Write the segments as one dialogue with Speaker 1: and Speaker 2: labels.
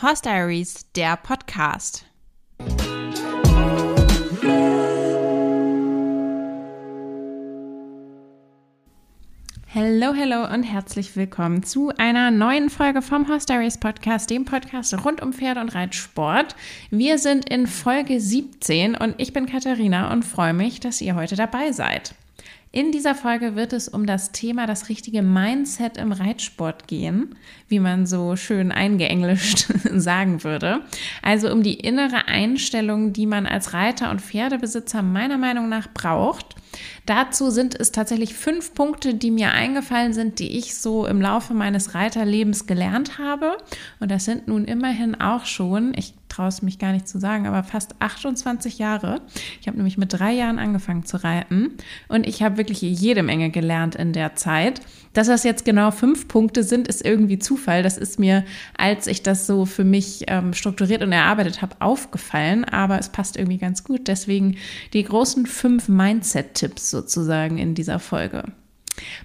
Speaker 1: Horse Diaries, der Podcast. Hallo, hallo und herzlich willkommen zu einer neuen Folge vom Horse Diaries Podcast, dem Podcast rund um Pferde und Reitsport. Wir sind in Folge 17 und ich bin Katharina und freue mich, dass ihr heute dabei seid. In dieser Folge wird es um das Thema das richtige Mindset im Reitsport gehen, wie man so schön eingeenglischt sagen würde. Also um die innere Einstellung, die man als Reiter und Pferdebesitzer meiner Meinung nach braucht. Dazu sind es tatsächlich fünf Punkte, die mir eingefallen sind, die ich so im Laufe meines Reiterlebens gelernt habe. Und das sind nun immerhin auch schon, ich traue es mich gar nicht zu sagen, aber fast 28 Jahre. Ich habe nämlich mit drei Jahren angefangen zu reiten und ich habe wirklich jede Menge gelernt in der Zeit. Dass das jetzt genau fünf Punkte sind, ist irgendwie Zufall. Das ist mir, als ich das so für mich ähm, strukturiert und erarbeitet habe, aufgefallen, aber es passt irgendwie ganz gut. Deswegen die großen fünf Mindset-Tipps sozusagen in dieser Folge.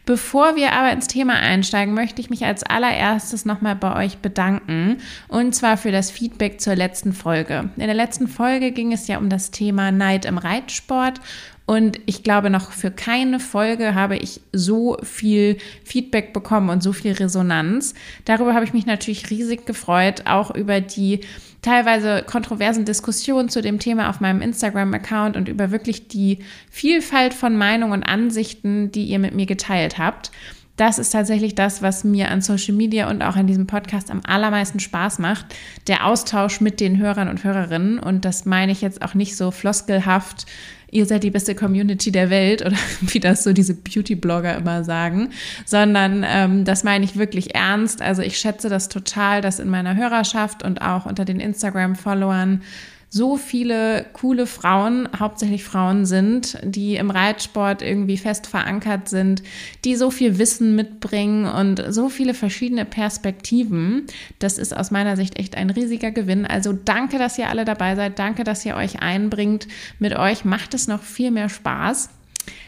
Speaker 1: Bevor wir aber ins Thema einsteigen, möchte ich mich als allererstes nochmal bei euch bedanken und zwar für das Feedback zur letzten Folge. In der letzten Folge ging es ja um das Thema Neid im Reitsport und ich glaube, noch für keine Folge habe ich so viel Feedback bekommen und so viel Resonanz. Darüber habe ich mich natürlich riesig gefreut, auch über die teilweise kontroversen Diskussionen zu dem Thema auf meinem Instagram-Account und über wirklich die Vielfalt von Meinungen und Ansichten, die ihr mit mir geteilt habt. Das ist tatsächlich das, was mir an Social Media und auch an diesem Podcast am allermeisten Spaß macht. Der Austausch mit den Hörern und Hörerinnen. Und das meine ich jetzt auch nicht so floskelhaft ihr seid die beste Community der Welt oder wie das so diese Beauty-Blogger immer sagen, sondern ähm, das meine ich wirklich ernst. Also ich schätze das total, dass in meiner Hörerschaft und auch unter den Instagram-Followern so viele coole Frauen, hauptsächlich Frauen sind, die im Reitsport irgendwie fest verankert sind, die so viel Wissen mitbringen und so viele verschiedene Perspektiven. Das ist aus meiner Sicht echt ein riesiger Gewinn. Also danke, dass ihr alle dabei seid. Danke, dass ihr euch einbringt. Mit euch macht es noch viel mehr Spaß.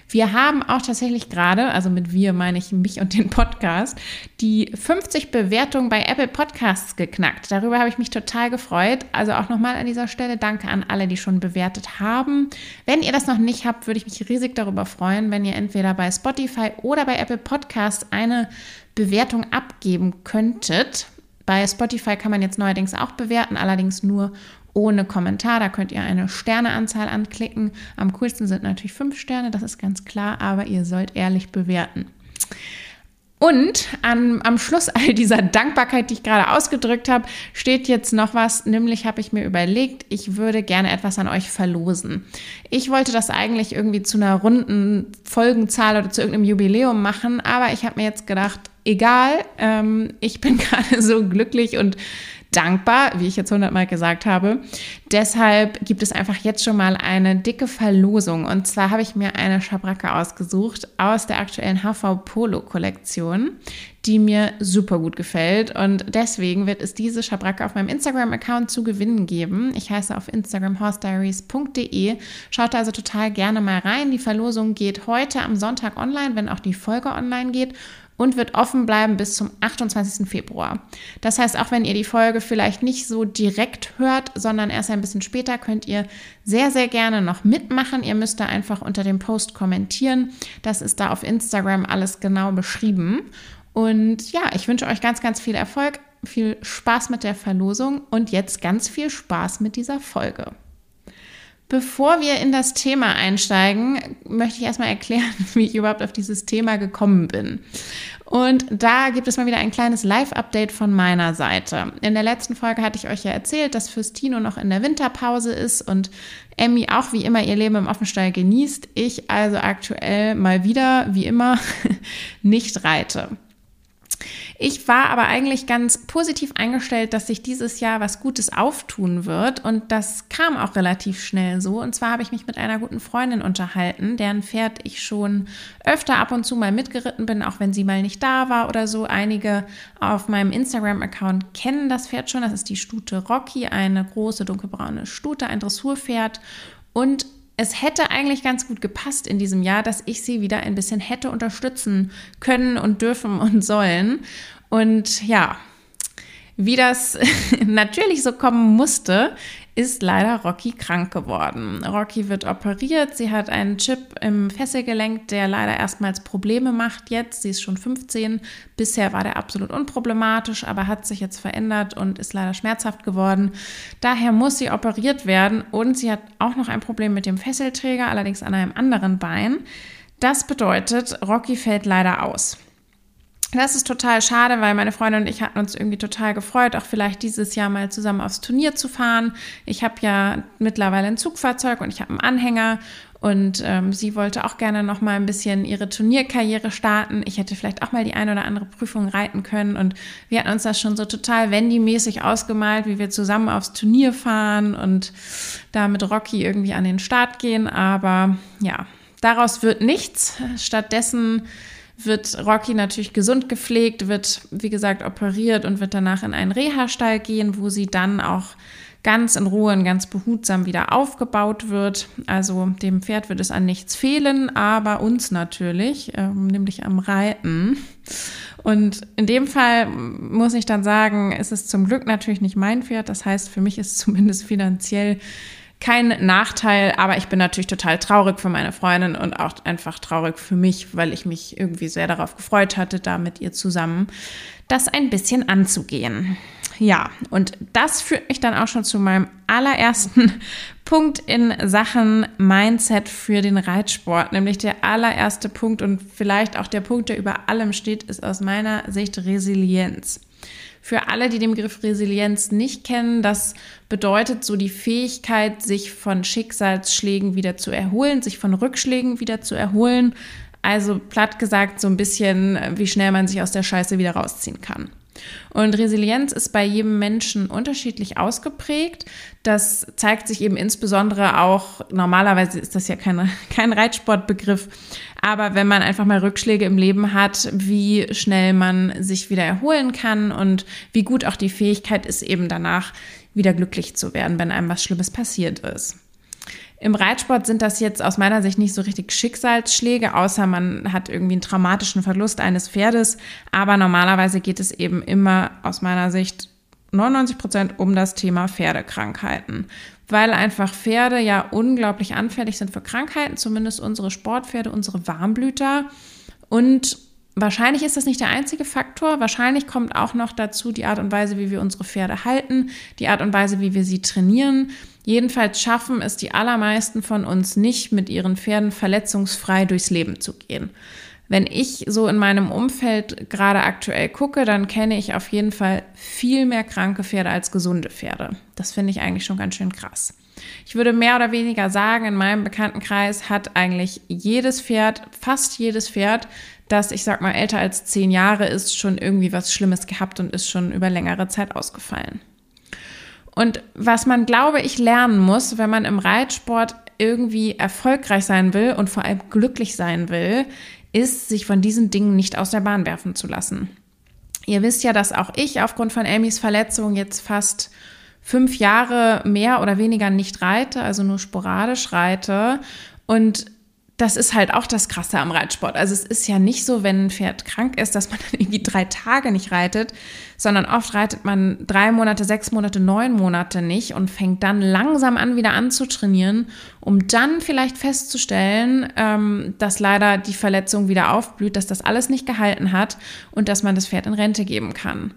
Speaker 1: Wir haben auch tatsächlich gerade, also mit wir meine ich mich und den Podcast, die 50 Bewertungen bei Apple Podcasts geknackt. Darüber habe ich mich total gefreut. Also auch nochmal an dieser Stelle danke an alle, die schon bewertet haben. Wenn ihr das noch nicht habt, würde ich mich riesig darüber freuen, wenn ihr entweder bei Spotify oder bei Apple Podcasts eine Bewertung abgeben könntet. Bei Spotify kann man jetzt neuerdings auch bewerten, allerdings nur ohne Kommentar. Da könnt ihr eine Sterneanzahl anklicken. Am coolsten sind natürlich fünf Sterne, das ist ganz klar, aber ihr sollt ehrlich bewerten. Und an, am Schluss all dieser Dankbarkeit, die ich gerade ausgedrückt habe, steht jetzt noch was, nämlich habe ich mir überlegt, ich würde gerne etwas an euch verlosen. Ich wollte das eigentlich irgendwie zu einer runden Folgenzahl oder zu irgendeinem Jubiläum machen, aber ich habe mir jetzt gedacht, egal, ähm, ich bin gerade so glücklich und dankbar, wie ich jetzt hundertmal gesagt habe. Deshalb gibt es einfach jetzt schon mal eine dicke Verlosung. Und zwar habe ich mir eine Schabracke ausgesucht aus der aktuellen HV Polo Kollektion, die mir super gut gefällt. Und deswegen wird es diese Schabracke auf meinem Instagram-Account zu gewinnen geben. Ich heiße auf Instagram horsediaries.de. Schaut also total gerne mal rein. Die Verlosung geht heute am Sonntag online, wenn auch die Folge online geht und wird offen bleiben bis zum 28. Februar. Das heißt, auch wenn ihr die Folge vielleicht nicht so direkt hört, sondern erst ein bisschen später, könnt ihr sehr, sehr gerne noch mitmachen. Ihr müsst da einfach unter dem Post kommentieren. Das ist da auf Instagram alles genau beschrieben. Und ja, ich wünsche euch ganz, ganz viel Erfolg, viel Spaß mit der Verlosung und jetzt ganz viel Spaß mit dieser Folge. Bevor wir in das Thema einsteigen, möchte ich erstmal erklären, wie ich überhaupt auf dieses Thema gekommen bin. Und da gibt es mal wieder ein kleines Live-Update von meiner Seite. In der letzten Folge hatte ich euch ja erzählt, dass Fürstino noch in der Winterpause ist und Emmy auch wie immer ihr Leben im Offenstall genießt. Ich also aktuell mal wieder, wie immer, nicht reite. Ich war aber eigentlich ganz positiv eingestellt, dass sich dieses Jahr was Gutes auftun wird. Und das kam auch relativ schnell so. Und zwar habe ich mich mit einer guten Freundin unterhalten, deren Pferd ich schon öfter ab und zu mal mitgeritten bin, auch wenn sie mal nicht da war oder so. Einige auf meinem Instagram-Account kennen das Pferd schon. Das ist die Stute Rocky, eine große dunkelbraune Stute, ein Dressurpferd. Und es hätte eigentlich ganz gut gepasst in diesem Jahr, dass ich sie wieder ein bisschen hätte unterstützen können und dürfen und sollen. Und ja, Wie das natürlich so kommen musste, ist leider Rocky krank geworden. Rocky wird operiert. Sie hat einen Chip im Fesselgelenk, der leider erstmals Probleme macht jetzt. Sie ist schon 15. Bisher war der absolut unproblematisch, aber hat sich jetzt verändert und ist leider schmerzhaft geworden. Daher muss sie operiert werden und sie hat auch noch ein Problem mit dem Fesselträger, allerdings an einem anderen Bein. Das bedeutet, Rocky fällt leider aus. Das ist total schade, weil meine Freundin und ich hatten uns irgendwie total gefreut, auch vielleicht dieses Jahr mal zusammen aufs Turnier zu fahren. Ich habe ja mittlerweile ein Zugfahrzeug und ich habe einen Anhänger und ähm, sie wollte auch gerne noch mal ein bisschen ihre Turnierkarriere starten. Ich hätte vielleicht auch mal die eine oder andere Prüfung reiten können und wir hatten uns das schon so total Wendy-mäßig ausgemalt, wie wir zusammen aufs Turnier fahren und da mit Rocky irgendwie an den Start gehen. Aber ja, daraus wird nichts. Stattdessen wird Rocky natürlich gesund gepflegt, wird, wie gesagt, operiert und wird danach in einen Reha-Stall gehen, wo sie dann auch ganz in Ruhe und ganz behutsam wieder aufgebaut wird. Also dem Pferd wird es an nichts fehlen, aber uns natürlich, äh, nämlich am Reiten. Und in dem Fall muss ich dann sagen, ist es zum Glück natürlich nicht mein Pferd. Das heißt, für mich ist zumindest finanziell kein Nachteil, aber ich bin natürlich total traurig für meine Freundin und auch einfach traurig für mich, weil ich mich irgendwie sehr darauf gefreut hatte, da mit ihr zusammen das ein bisschen anzugehen. Ja, und das führt mich dann auch schon zu meinem allerersten Punkt in Sachen Mindset für den Reitsport, nämlich der allererste Punkt und vielleicht auch der Punkt, der über allem steht, ist aus meiner Sicht Resilienz. Für alle, die den Begriff Resilienz nicht kennen, das bedeutet so die Fähigkeit, sich von Schicksalsschlägen wieder zu erholen, sich von Rückschlägen wieder zu erholen. Also platt gesagt so ein bisschen, wie schnell man sich aus der Scheiße wieder rausziehen kann. Und Resilienz ist bei jedem Menschen unterschiedlich ausgeprägt. Das zeigt sich eben insbesondere auch, normalerweise ist das ja kein, kein Reitsportbegriff, aber wenn man einfach mal Rückschläge im Leben hat, wie schnell man sich wieder erholen kann und wie gut auch die Fähigkeit ist, eben danach wieder glücklich zu werden, wenn einem was Schlimmes passiert ist. Im Reitsport sind das jetzt aus meiner Sicht nicht so richtig Schicksalsschläge, außer man hat irgendwie einen traumatischen Verlust eines Pferdes. Aber normalerweise geht es eben immer aus meiner Sicht 99 Prozent um das Thema Pferdekrankheiten. Weil einfach Pferde ja unglaublich anfällig sind für Krankheiten, zumindest unsere Sportpferde, unsere Warmblüter. Und Wahrscheinlich ist das nicht der einzige Faktor. Wahrscheinlich kommt auch noch dazu die Art und Weise, wie wir unsere Pferde halten, die Art und Weise, wie wir sie trainieren. Jedenfalls schaffen es die allermeisten von uns nicht, mit ihren Pferden verletzungsfrei durchs Leben zu gehen. Wenn ich so in meinem Umfeld gerade aktuell gucke, dann kenne ich auf jeden Fall viel mehr kranke Pferde als gesunde Pferde. Das finde ich eigentlich schon ganz schön krass. Ich würde mehr oder weniger sagen, in meinem Bekanntenkreis hat eigentlich jedes Pferd, fast jedes Pferd, das, ich sag mal, älter als zehn Jahre ist, schon irgendwie was Schlimmes gehabt und ist schon über längere Zeit ausgefallen. Und was man, glaube ich, lernen muss, wenn man im Reitsport irgendwie erfolgreich sein will und vor allem glücklich sein will, ist, sich von diesen Dingen nicht aus der Bahn werfen zu lassen. Ihr wisst ja, dass auch ich aufgrund von Amys Verletzung jetzt fast fünf Jahre mehr oder weniger nicht reite, also nur sporadisch reite. Und das ist halt auch das Krasse am Reitsport. Also es ist ja nicht so, wenn ein Pferd krank ist, dass man dann irgendwie drei Tage nicht reitet, sondern oft reitet man drei Monate, sechs Monate, neun Monate nicht und fängt dann langsam an, wieder anzutrainieren, um dann vielleicht festzustellen, ähm, dass leider die Verletzung wieder aufblüht, dass das alles nicht gehalten hat und dass man das Pferd in Rente geben kann.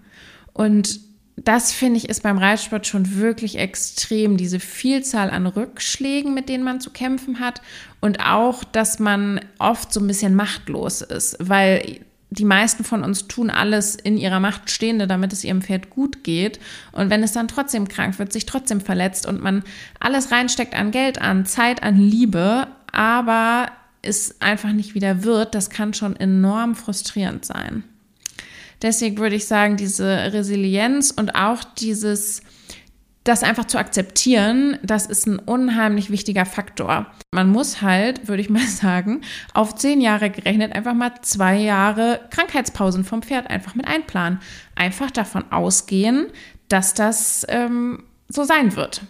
Speaker 1: Und das finde ich ist beim Reitsport schon wirklich extrem, diese Vielzahl an Rückschlägen, mit denen man zu kämpfen hat und auch, dass man oft so ein bisschen machtlos ist, weil die meisten von uns tun alles in ihrer Macht Stehende, damit es ihrem Pferd gut geht. Und wenn es dann trotzdem krank wird, sich trotzdem verletzt und man alles reinsteckt an Geld, an Zeit, an Liebe, aber es einfach nicht wieder wird, das kann schon enorm frustrierend sein. Deswegen würde ich sagen, diese Resilienz und auch dieses, das einfach zu akzeptieren, das ist ein unheimlich wichtiger Faktor. Man muss halt, würde ich mal sagen, auf zehn Jahre gerechnet einfach mal zwei Jahre Krankheitspausen vom Pferd einfach mit einplanen. Einfach davon ausgehen, dass das ähm, so sein wird.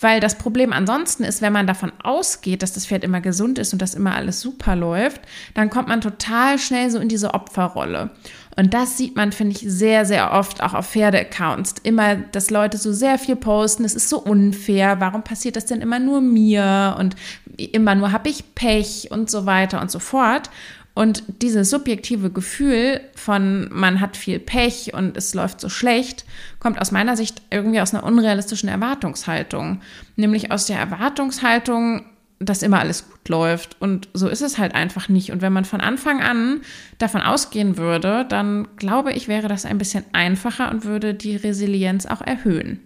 Speaker 1: Weil das Problem ansonsten ist, wenn man davon ausgeht, dass das Pferd immer gesund ist und dass immer alles super läuft, dann kommt man total schnell so in diese Opferrolle. Und das sieht man, finde ich, sehr, sehr oft auch auf Pferdeaccounts. Immer, dass Leute so sehr viel posten, es ist so unfair, warum passiert das denn immer nur mir? Und immer nur habe ich Pech und so weiter und so fort. Und dieses subjektive Gefühl von man hat viel Pech und es läuft so schlecht, kommt aus meiner Sicht irgendwie aus einer unrealistischen Erwartungshaltung. Nämlich aus der Erwartungshaltung, dass immer alles gut läuft. Und so ist es halt einfach nicht. Und wenn man von Anfang an davon ausgehen würde, dann glaube ich, wäre das ein bisschen einfacher und würde die Resilienz auch erhöhen.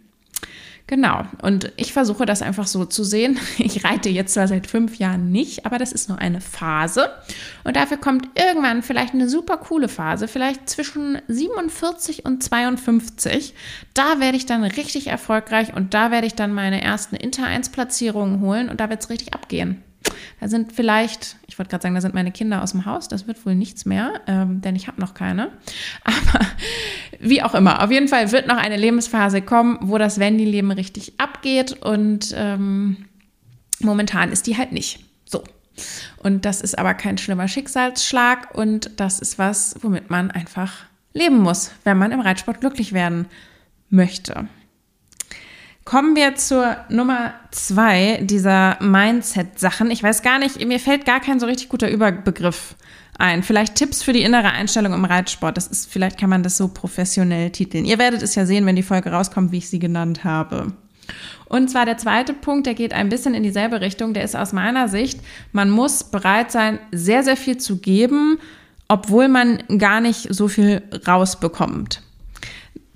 Speaker 1: Genau. Und ich versuche das einfach so zu sehen. Ich reite jetzt zwar seit fünf Jahren nicht, aber das ist nur eine Phase. Und dafür kommt irgendwann vielleicht eine super coole Phase, vielleicht zwischen 47 und 52. Da werde ich dann richtig erfolgreich und da werde ich dann meine ersten Inter-1-Platzierungen holen und da wird es richtig abgehen. Da sind vielleicht, ich wollte gerade sagen, da sind meine Kinder aus dem Haus. Das wird wohl nichts mehr, ähm, denn ich habe noch keine. Aber wie auch immer, auf jeden Fall wird noch eine Lebensphase kommen, wo das Wendy-Leben richtig abgeht und ähm, momentan ist die halt nicht. So. Und das ist aber kein schlimmer Schicksalsschlag und das ist was, womit man einfach leben muss, wenn man im Reitsport glücklich werden möchte. Kommen wir zur Nummer zwei dieser Mindset-Sachen. Ich weiß gar nicht, mir fällt gar kein so richtig guter Überbegriff ein. Vielleicht Tipps für die innere Einstellung im Reitsport. Das ist, vielleicht kann man das so professionell titeln. Ihr werdet es ja sehen, wenn die Folge rauskommt, wie ich sie genannt habe. Und zwar der zweite Punkt, der geht ein bisschen in dieselbe Richtung. Der ist aus meiner Sicht, man muss bereit sein, sehr, sehr viel zu geben, obwohl man gar nicht so viel rausbekommt.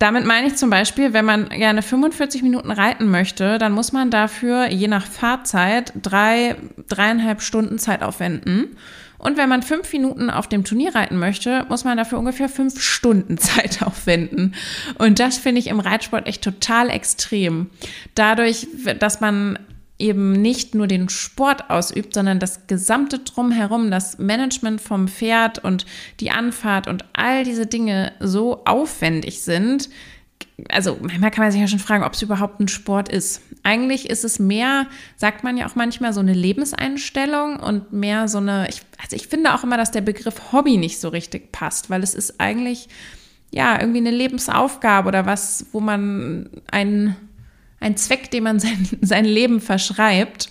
Speaker 1: Damit meine ich zum Beispiel, wenn man gerne 45 Minuten reiten möchte, dann muss man dafür je nach Fahrzeit drei, dreieinhalb Stunden Zeit aufwenden. Und wenn man fünf Minuten auf dem Turnier reiten möchte, muss man dafür ungefähr fünf Stunden Zeit aufwenden. Und das finde ich im Reitsport echt total extrem. Dadurch, dass man eben nicht nur den Sport ausübt, sondern das gesamte Drumherum, das Management vom Pferd und die Anfahrt und all diese Dinge so aufwendig sind. Also manchmal kann man sich ja schon fragen, ob es überhaupt ein Sport ist. Eigentlich ist es mehr, sagt man ja auch manchmal, so eine Lebenseinstellung und mehr so eine, ich, also ich finde auch immer, dass der Begriff Hobby nicht so richtig passt, weil es ist eigentlich ja irgendwie eine Lebensaufgabe oder was, wo man einen ein Zweck, dem man sein, sein Leben verschreibt.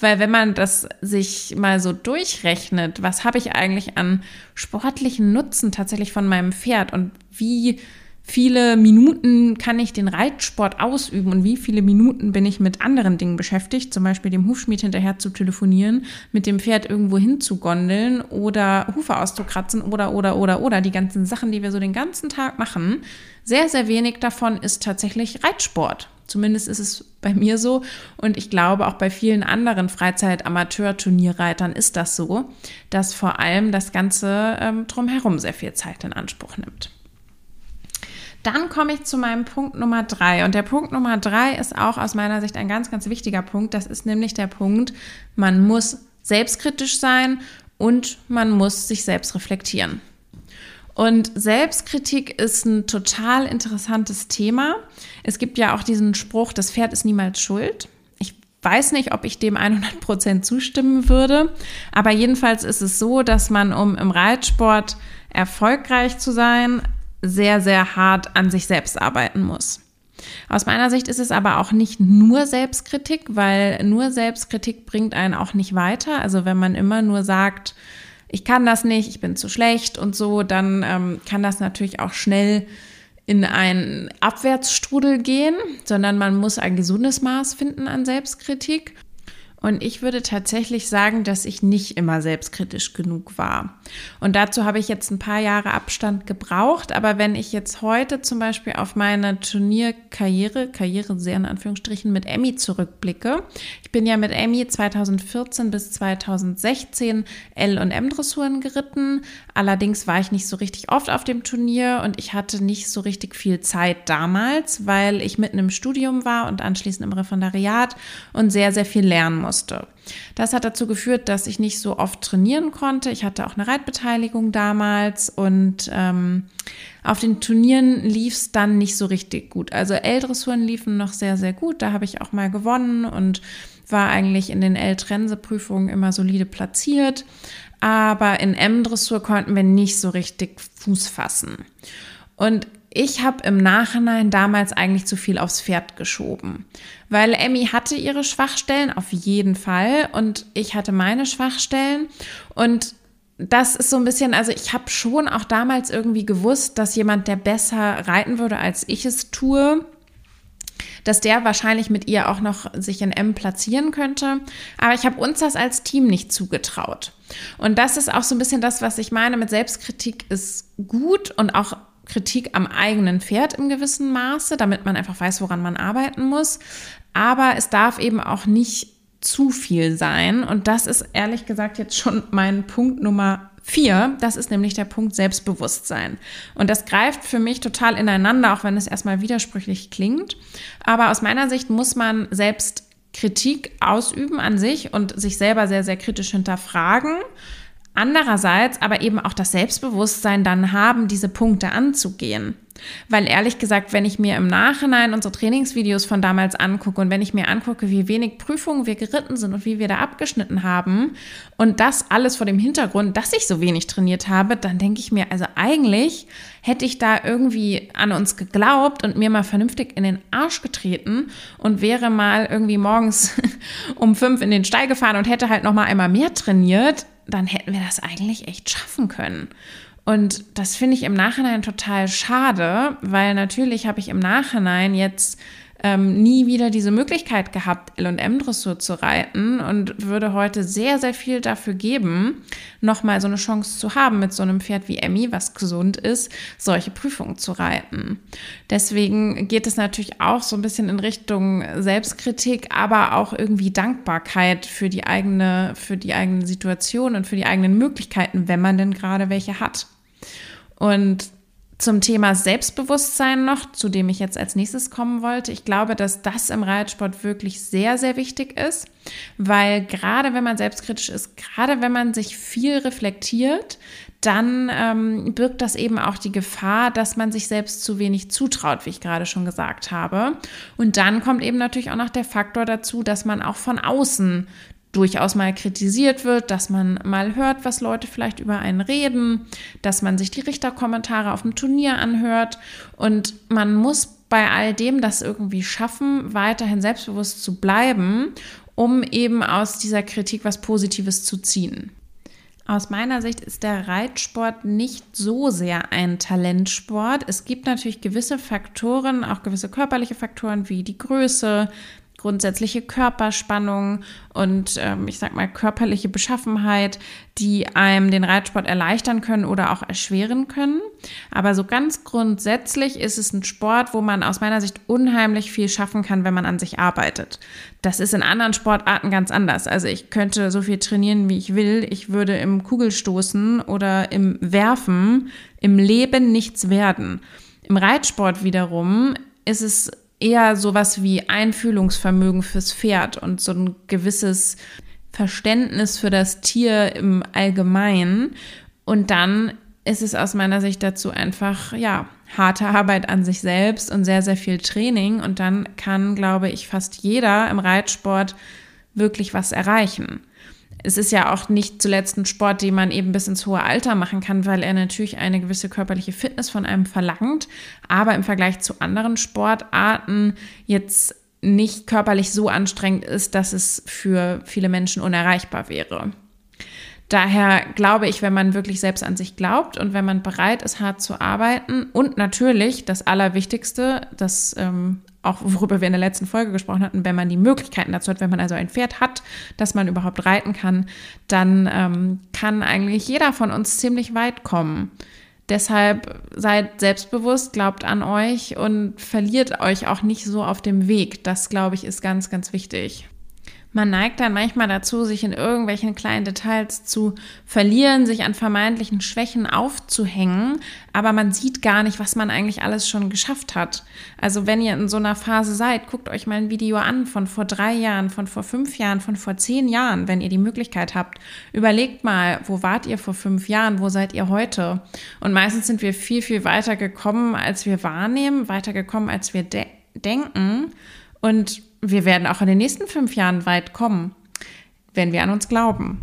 Speaker 1: Weil wenn man das sich mal so durchrechnet, was habe ich eigentlich an sportlichen Nutzen tatsächlich von meinem Pferd und wie viele Minuten kann ich den Reitsport ausüben und wie viele Minuten bin ich mit anderen Dingen beschäftigt, zum Beispiel dem Hufschmied hinterher zu telefonieren, mit dem Pferd irgendwo hinzugondeln oder Hufe auszukratzen oder, oder, oder, oder, die ganzen Sachen, die wir so den ganzen Tag machen. Sehr, sehr wenig davon ist tatsächlich Reitsport. Zumindest ist es bei mir so und ich glaube auch bei vielen anderen Freizeit-Amateur-Turnierreitern ist das so, dass vor allem das Ganze ähm, drumherum sehr viel Zeit in Anspruch nimmt. Dann komme ich zu meinem Punkt Nummer drei. Und der Punkt Nummer drei ist auch aus meiner Sicht ein ganz, ganz wichtiger Punkt. Das ist nämlich der Punkt, man muss selbstkritisch sein und man muss sich selbst reflektieren. Und Selbstkritik ist ein total interessantes Thema. Es gibt ja auch diesen Spruch, das Pferd ist niemals schuld. Ich weiß nicht, ob ich dem 100 Prozent zustimmen würde, aber jedenfalls ist es so, dass man, um im Reitsport erfolgreich zu sein, sehr, sehr hart an sich selbst arbeiten muss. Aus meiner Sicht ist es aber auch nicht nur Selbstkritik, weil nur Selbstkritik bringt einen auch nicht weiter. Also wenn man immer nur sagt, ich kann das nicht, ich bin zu schlecht und so, dann ähm, kann das natürlich auch schnell in einen Abwärtsstrudel gehen, sondern man muss ein gesundes Maß finden an Selbstkritik. Und ich würde tatsächlich sagen, dass ich nicht immer selbstkritisch genug war. Und dazu habe ich jetzt ein paar Jahre Abstand gebraucht. Aber wenn ich jetzt heute zum Beispiel auf meine Turnierkarriere, Karriere sehr in Anführungsstrichen, mit Emmy zurückblicke. Ich bin ja mit Emmy 2014 bis 2016 L- und M-Dressuren geritten. Allerdings war ich nicht so richtig oft auf dem Turnier und ich hatte nicht so richtig viel Zeit damals, weil ich mitten im Studium war und anschließend im Referendariat und sehr, sehr viel lernen musste. Das hat dazu geführt, dass ich nicht so oft trainieren konnte. Ich hatte auch eine Reitbeteiligung damals und ähm, auf den Turnieren lief es dann nicht so richtig gut. Also L-Dressuren liefen noch sehr, sehr gut. Da habe ich auch mal gewonnen und war eigentlich in den L-Trense-Prüfungen immer solide platziert. Aber in M-Dressur konnten wir nicht so richtig Fuß fassen. Und ich habe im Nachhinein damals eigentlich zu viel aufs Pferd geschoben, weil Emmy hatte ihre Schwachstellen auf jeden Fall und ich hatte meine Schwachstellen und das ist so ein bisschen, also ich habe schon auch damals irgendwie gewusst, dass jemand, der besser reiten würde, als ich es tue, dass der wahrscheinlich mit ihr auch noch sich in M platzieren könnte. Aber ich habe uns das als Team nicht zugetraut. Und das ist auch so ein bisschen das, was ich meine mit Selbstkritik ist gut und auch Kritik am eigenen Pferd im gewissen Maße, damit man einfach weiß, woran man arbeiten muss. Aber es darf eben auch nicht zu viel sein. Und das ist ehrlich gesagt jetzt schon mein Punkt Nummer vier. Das ist nämlich der Punkt Selbstbewusstsein. Und das greift für mich total ineinander, auch wenn es erstmal widersprüchlich klingt. Aber aus meiner Sicht muss man selbst Kritik ausüben an sich und sich selber sehr, sehr kritisch hinterfragen Andererseits aber eben auch das Selbstbewusstsein dann haben, diese Punkte anzugehen. Weil ehrlich gesagt, wenn ich mir im Nachhinein unsere Trainingsvideos von damals angucke und wenn ich mir angucke, wie wenig Prüfungen wir geritten sind und wie wir da abgeschnitten haben und das alles vor dem Hintergrund, dass ich so wenig trainiert habe, dann denke ich mir, also eigentlich hätte ich da irgendwie an uns geglaubt und mir mal vernünftig in den Arsch getreten und wäre mal irgendwie morgens um fünf in den Stall gefahren und hätte halt noch mal einmal mehr trainiert, dann hätten wir das eigentlich echt schaffen können. Und das finde ich im Nachhinein total schade, weil natürlich habe ich im Nachhinein jetzt ähm, nie wieder diese Möglichkeit gehabt, LM-Dressur zu reiten und würde heute sehr, sehr viel dafür geben, nochmal so eine Chance zu haben, mit so einem Pferd wie Emmy, was gesund ist, solche Prüfungen zu reiten. Deswegen geht es natürlich auch so ein bisschen in Richtung Selbstkritik, aber auch irgendwie Dankbarkeit für die eigene, für die eigene Situation und für die eigenen Möglichkeiten, wenn man denn gerade welche hat. Und zum Thema Selbstbewusstsein noch, zu dem ich jetzt als nächstes kommen wollte. Ich glaube, dass das im Reitsport wirklich sehr, sehr wichtig ist, weil gerade wenn man selbstkritisch ist, gerade wenn man sich viel reflektiert, dann ähm, birgt das eben auch die Gefahr, dass man sich selbst zu wenig zutraut, wie ich gerade schon gesagt habe. Und dann kommt eben natürlich auch noch der Faktor dazu, dass man auch von außen durchaus mal kritisiert wird, dass man mal hört, was Leute vielleicht über einen reden, dass man sich die Richterkommentare auf dem Turnier anhört und man muss bei all dem das irgendwie schaffen, weiterhin selbstbewusst zu bleiben, um eben aus dieser Kritik was Positives zu ziehen. Aus meiner Sicht ist der Reitsport nicht so sehr ein Talentsport. Es gibt natürlich gewisse Faktoren, auch gewisse körperliche Faktoren wie die Größe, grundsätzliche Körperspannung und ähm, ich sag mal körperliche Beschaffenheit, die einem den Reitsport erleichtern können oder auch erschweren können. Aber so ganz grundsätzlich ist es ein Sport, wo man aus meiner Sicht unheimlich viel schaffen kann, wenn man an sich arbeitet. Das ist in anderen Sportarten ganz anders. Also ich könnte so viel trainieren, wie ich will. Ich würde im Kugelstoßen oder im Werfen im Leben nichts werden. Im Reitsport wiederum ist es eher sowas wie Einfühlungsvermögen fürs Pferd und so ein gewisses Verständnis für das Tier im Allgemeinen. Und dann ist es aus meiner Sicht dazu einfach, ja, harte Arbeit an sich selbst und sehr, sehr viel Training. Und dann kann, glaube ich, fast jeder im Reitsport wirklich was erreichen es ist ja auch nicht zuletzt ein Sport, den man eben bis ins hohe Alter machen kann, weil er natürlich eine gewisse körperliche Fitness von einem verlangt, aber im Vergleich zu anderen Sportarten jetzt nicht körperlich so anstrengend ist, dass es für viele Menschen unerreichbar wäre. Daher glaube ich, wenn man wirklich selbst an sich glaubt und wenn man bereit ist, hart zu arbeiten und natürlich das Allerwichtigste, das ähm, auch worüber wir in der letzten Folge gesprochen hatten, wenn man die Möglichkeiten dazu hat, wenn man also ein Pferd hat, dass man überhaupt reiten kann, dann ähm, kann eigentlich jeder von uns ziemlich weit kommen. Deshalb seid selbstbewusst, glaubt an euch und verliert euch auch nicht so auf dem Weg. Das, glaube ich, ist ganz, ganz wichtig. Man neigt dann manchmal dazu, sich in irgendwelchen kleinen Details zu verlieren, sich an vermeintlichen Schwächen aufzuhängen, aber man sieht gar nicht, was man eigentlich alles schon geschafft hat. Also wenn ihr in so einer Phase seid, guckt euch mal ein Video an von vor drei Jahren, von vor fünf Jahren, von vor zehn Jahren, wenn ihr die Möglichkeit habt. Überlegt mal, wo wart ihr vor fünf Jahren, wo seid ihr heute? Und meistens sind wir viel, viel weiter gekommen, als wir wahrnehmen, weiter gekommen, als wir de denken. Und wir werden auch in den nächsten fünf Jahren weit kommen, wenn wir an uns glauben.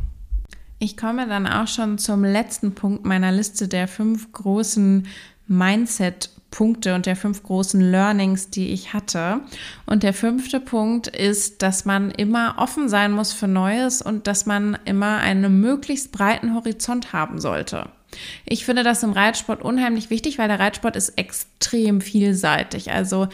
Speaker 1: Ich komme dann auch schon zum letzten Punkt meiner Liste der fünf großen Mindset-Punkte und der fünf großen Learnings, die ich hatte. Und der fünfte Punkt ist, dass man immer offen sein muss für Neues und dass man immer einen möglichst breiten Horizont haben sollte. Ich finde das im Reitsport unheimlich wichtig, weil der Reitsport ist extrem vielseitig. Also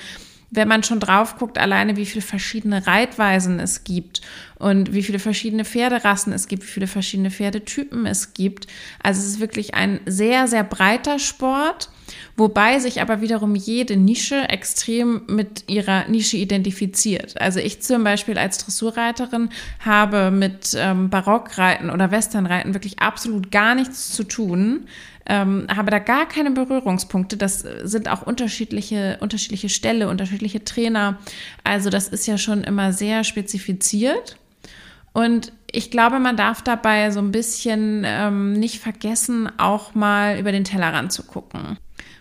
Speaker 1: wenn man schon drauf guckt, alleine wie viele verschiedene Reitweisen es gibt und wie viele verschiedene Pferderassen es gibt, wie viele verschiedene Pferdetypen es gibt. Also es ist wirklich ein sehr, sehr breiter Sport, wobei sich aber wiederum jede Nische extrem mit ihrer Nische identifiziert. Also ich zum Beispiel als Dressurreiterin habe mit ähm, Barockreiten oder Westernreiten wirklich absolut gar nichts zu tun ähm, habe da gar keine Berührungspunkte. Das sind auch unterschiedliche, unterschiedliche Ställe, unterschiedliche Trainer. Also das ist ja schon immer sehr spezifiziert. Und ich glaube, man darf dabei so ein bisschen ähm, nicht vergessen, auch mal über den Tellerrand zu gucken.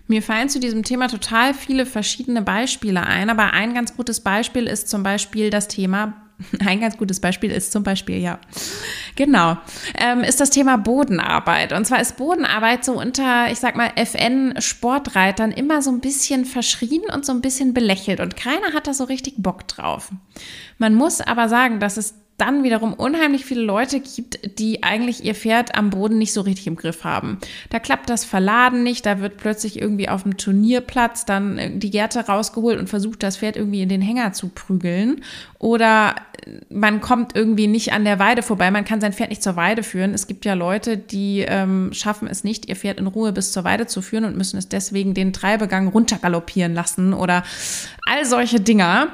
Speaker 1: Mir fallen zu diesem Thema total viele verschiedene Beispiele ein, aber ein ganz gutes Beispiel ist zum Beispiel das Thema ein ganz gutes Beispiel ist zum Beispiel, ja, genau, ähm, ist das Thema Bodenarbeit. Und zwar ist Bodenarbeit so unter, ich sag mal, FN-Sportreitern immer so ein bisschen verschrien und so ein bisschen belächelt. Und keiner hat da so richtig Bock drauf. Man muss aber sagen, dass es dann wiederum unheimlich viele Leute gibt, die eigentlich ihr Pferd am Boden nicht so richtig im Griff haben. Da klappt das Verladen nicht, da wird plötzlich irgendwie auf dem Turnierplatz dann äh, die Gerte rausgeholt und versucht, das Pferd irgendwie in den Hänger zu prügeln. Oder man kommt irgendwie nicht an der Weide vorbei, man kann sein Pferd nicht zur Weide führen. Es gibt ja Leute, die ähm, schaffen es nicht, ihr Pferd in Ruhe bis zur Weide zu führen und müssen es deswegen den Treibegang runtergaloppieren lassen oder all solche Dinger.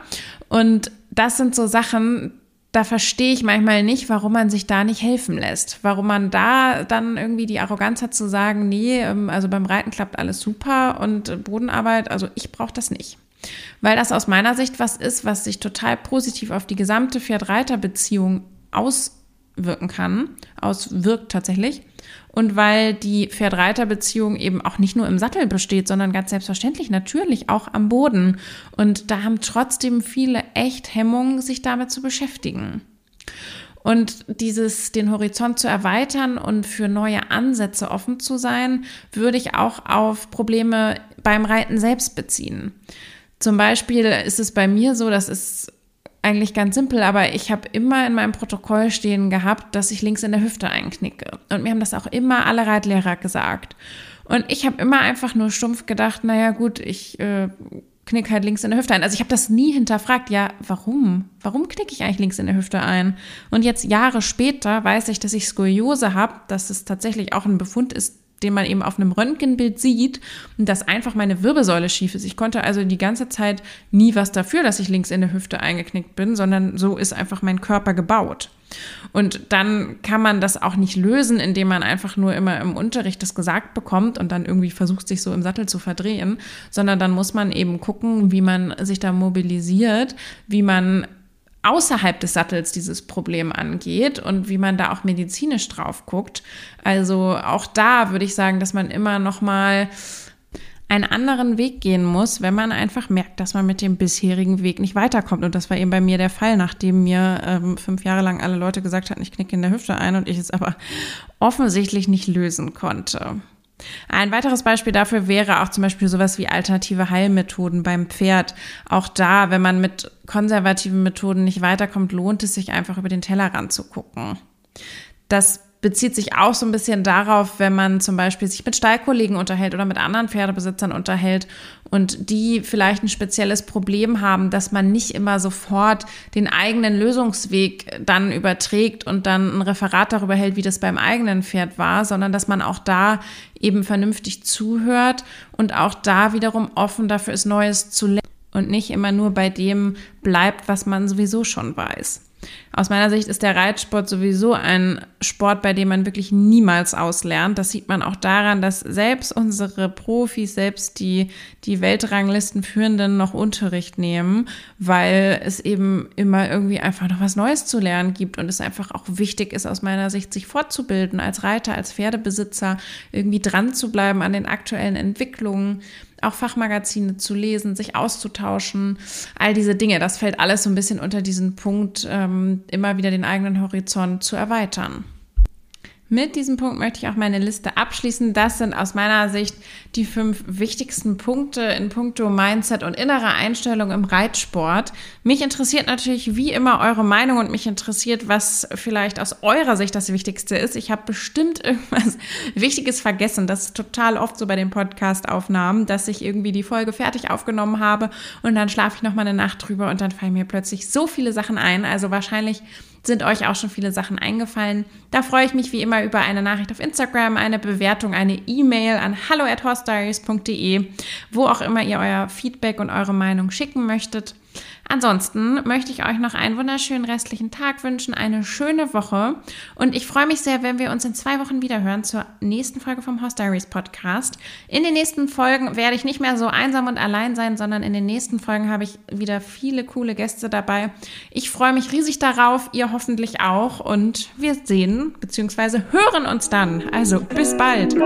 Speaker 1: Und das sind so Sachen, da verstehe ich manchmal nicht, warum man sich da nicht helfen lässt. Warum man da dann irgendwie die Arroganz hat zu sagen, nee, ähm, also beim Reiten klappt alles super und Bodenarbeit, also ich brauche das nicht. Weil das aus meiner Sicht was ist, was sich total positiv auf die gesamte Pferd-Reiter-Beziehung auswirken kann, auswirkt tatsächlich und weil die Pferd-Reiter-Beziehung eben auch nicht nur im Sattel besteht, sondern ganz selbstverständlich natürlich auch am Boden. Und da haben trotzdem viele echt Hemmungen, sich damit zu beschäftigen. Und dieses, den Horizont zu erweitern und für neue Ansätze offen zu sein, würde ich auch auf Probleme beim Reiten selbst beziehen. Zum Beispiel ist es bei mir so, dass es eigentlich ganz simpel, aber ich habe immer in meinem Protokoll stehen gehabt, dass ich links in der Hüfte einknicke. Und mir haben das auch immer alle Reitlehrer gesagt. Und ich habe immer einfach nur stumpf gedacht, naja gut, ich äh, knick halt links in der Hüfte ein. Also ich habe das nie hinterfragt, ja, warum? Warum knicke ich eigentlich links in der Hüfte ein? Und jetzt Jahre später weiß ich, dass ich Skoliose habe, dass es tatsächlich auch ein Befund ist, den man eben auf einem Röntgenbild sieht dass einfach meine Wirbelsäule schief ist. Ich konnte also die ganze Zeit nie was dafür, dass ich links in der Hüfte eingeknickt bin, sondern so ist einfach mein Körper gebaut. Und dann kann man das auch nicht lösen, indem man einfach nur immer im Unterricht das gesagt bekommt und dann irgendwie versucht, sich so im Sattel zu verdrehen, sondern dann muss man eben gucken, wie man sich da mobilisiert, wie man außerhalb des Sattels dieses Problem angeht und wie man da auch medizinisch drauf guckt. Also auch da würde ich sagen, dass man immer noch mal einen anderen Weg gehen muss, wenn man einfach merkt, dass man mit dem bisherigen Weg nicht weiterkommt. Und das war eben bei mir der Fall, nachdem mir ähm, fünf Jahre lang alle Leute gesagt hatten, ich knicke in der Hüfte ein und ich es aber offensichtlich nicht lösen konnte. Ein weiteres Beispiel dafür wäre auch zum Beispiel sowas wie alternative Heilmethoden beim Pferd. Auch da, wenn man mit konservativen Methoden nicht weiterkommt, lohnt es sich einfach über den Tellerrand zu gucken. Das bezieht sich auch so ein bisschen darauf, wenn man zum Beispiel sich mit Stallkollegen unterhält oder mit anderen Pferdebesitzern unterhält und die vielleicht ein spezielles Problem haben, dass man nicht immer sofort den eigenen Lösungsweg dann überträgt und dann ein Referat darüber hält, wie das beim eigenen Pferd war, sondern dass man auch da eben vernünftig zuhört und auch da wiederum offen dafür ist, Neues zu lernen und nicht immer nur bei dem bleibt, was man sowieso schon weiß. Aus meiner Sicht ist der Reitsport sowieso ein Sport, bei dem man wirklich niemals auslernt. Das sieht man auch daran, dass selbst unsere Profis, selbst die, die Weltranglistenführenden noch Unterricht nehmen, weil es eben immer irgendwie einfach noch was Neues zu lernen gibt und es einfach auch wichtig ist, aus meiner Sicht, sich fortzubilden, als Reiter, als Pferdebesitzer irgendwie dran zu bleiben an den aktuellen Entwicklungen auch Fachmagazine zu lesen, sich auszutauschen, all diese Dinge, das fällt alles so ein bisschen unter diesen Punkt, ähm, immer wieder den eigenen Horizont zu erweitern. Mit diesem Punkt möchte ich auch meine Liste abschließen. Das sind aus meiner Sicht die fünf wichtigsten Punkte in puncto Mindset und innerer Einstellung im Reitsport. Mich interessiert natürlich wie immer eure Meinung und mich interessiert, was vielleicht aus eurer Sicht das Wichtigste ist. Ich habe bestimmt irgendwas Wichtiges vergessen. Das ist total oft so bei den Podcast-Aufnahmen, dass ich irgendwie die Folge fertig aufgenommen habe und dann schlafe ich noch mal eine Nacht drüber und dann fallen mir plötzlich so viele Sachen ein. Also wahrscheinlich sind euch auch schon viele Sachen eingefallen. Da freue ich mich wie immer über eine Nachricht auf Instagram, eine Bewertung, eine E-Mail an hallo at wo auch immer ihr euer Feedback und eure Meinung schicken möchtet. Ansonsten möchte ich euch noch einen wunderschönen restlichen Tag wünschen, eine schöne Woche und ich freue mich sehr, wenn wir uns in zwei Wochen wieder hören zur nächsten Folge vom Host Diaries Podcast. In den nächsten Folgen werde ich nicht mehr so einsam und allein sein, sondern in den nächsten Folgen habe ich wieder viele coole Gäste dabei. Ich freue mich riesig darauf, ihr hoffentlich auch und wir sehen bzw. hören uns dann. Also bis bald.